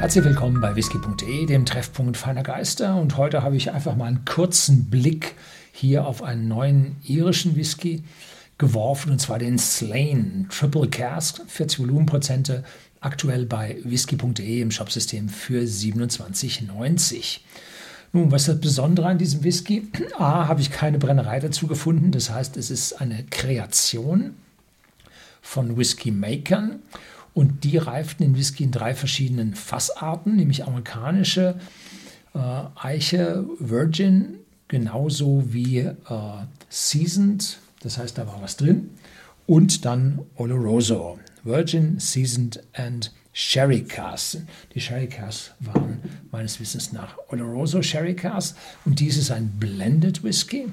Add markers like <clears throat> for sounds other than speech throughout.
Herzlich willkommen bei whisky.de, dem Treffpunkt feiner Geister. Und heute habe ich einfach mal einen kurzen Blick hier auf einen neuen irischen Whisky geworfen, und zwar den Slane Triple Cask, 40 Volumenprozente, aktuell bei whisky.de im Shopsystem für 27,90. Nun, was ist das Besondere an diesem Whisky? A, habe ich keine Brennerei dazu gefunden, das heißt, es ist eine Kreation von Whisky-Makern und die reiften den Whisky in drei verschiedenen Fassarten, nämlich amerikanische äh, Eiche, Virgin, genauso wie äh, Seasoned, das heißt, da war was drin, und dann Oloroso, Virgin, Seasoned and Sherry Cars. Die Sherry Cars waren meines Wissens nach Oloroso Sherry Cars und dies ist ein Blended Whisky,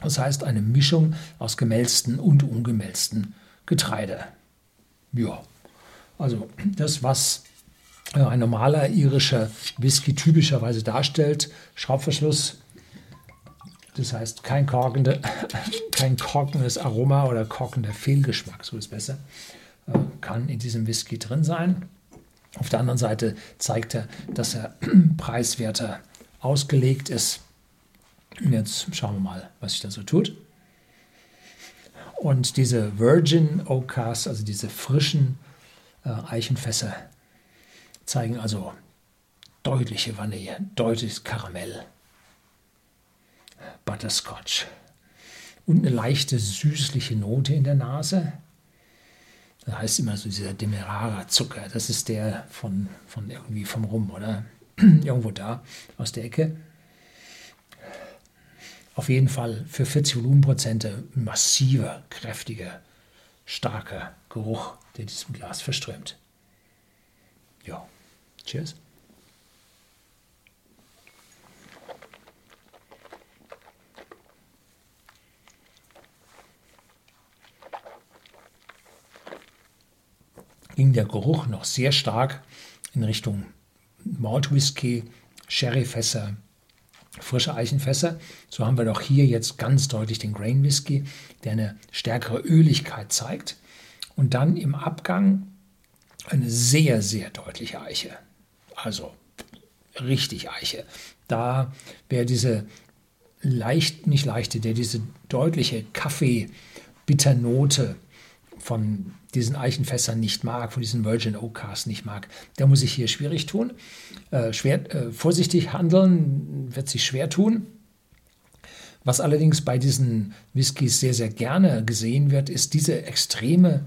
das heißt eine Mischung aus gemälzten und ungemälzten Getreide. Ja, also das, was äh, ein normaler irischer Whisky typischerweise darstellt, Schraubverschluss, das heißt kein, korkende, <laughs> kein korkendes Aroma oder korkender Fehlgeschmack, so ist besser, äh, kann in diesem Whisky drin sein. Auf der anderen Seite zeigt er, dass er <clears throat> preiswerter ausgelegt ist. Und jetzt schauen wir mal, was sich da so tut. Und diese Virgin Oakers, also diese frischen Eichenfässer, zeigen also deutliche Vanille, deutliches Karamell, Butterscotch und eine leichte süßliche Note in der Nase. Das heißt immer so dieser Demerara-Zucker, das ist der von, von irgendwie vom Rum, oder? <clears throat> Irgendwo da aus der Ecke. Auf jeden Fall für 40 Volumenprozente massiver, kräftiger, starker Geruch, der diesem Glas verströmt. Ja, cheers. ging der Geruch noch sehr stark in Richtung Malt Whisky, Sherryfässer, frische Eichenfässer. So haben wir doch hier jetzt ganz deutlich den Grain Whisky, der eine stärkere Öligkeit zeigt. Und dann im Abgang eine sehr, sehr deutliche Eiche. Also richtig Eiche. Da wäre diese leicht, nicht leichte, der diese deutliche Kaffee-Bitternote von diesen Eichenfässern nicht mag, von diesen Virgin Oak Cars nicht mag, der muss sich hier schwierig tun, äh, schwer, äh, vorsichtig handeln, wird sich schwer tun. Was allerdings bei diesen Whiskys sehr, sehr gerne gesehen wird, ist diese extreme,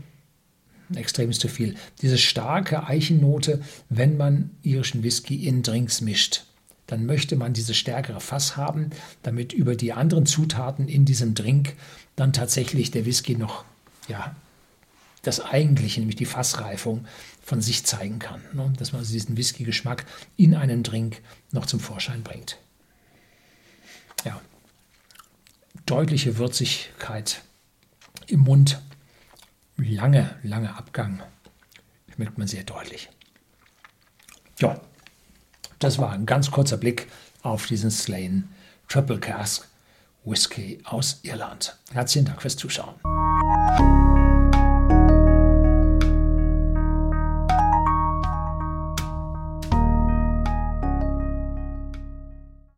extrem ist zu viel, diese starke Eichennote, wenn man irischen Whisky in Drinks mischt. Dann möchte man diese stärkere Fass haben, damit über die anderen Zutaten in diesem Drink dann tatsächlich der Whisky noch ja, das Eigentliche, nämlich die Fassreifung, von sich zeigen kann. Ne? Dass man also diesen Whisky-Geschmack in einen Drink noch zum Vorschein bringt. Ja, deutliche Würzigkeit im Mund, lange, lange Abgang, schmeckt man sehr deutlich. Ja, das war ein ganz kurzer Blick auf diesen Slane Triple Cask Whisky aus Irland. Herzlichen Dank fürs Zuschauen.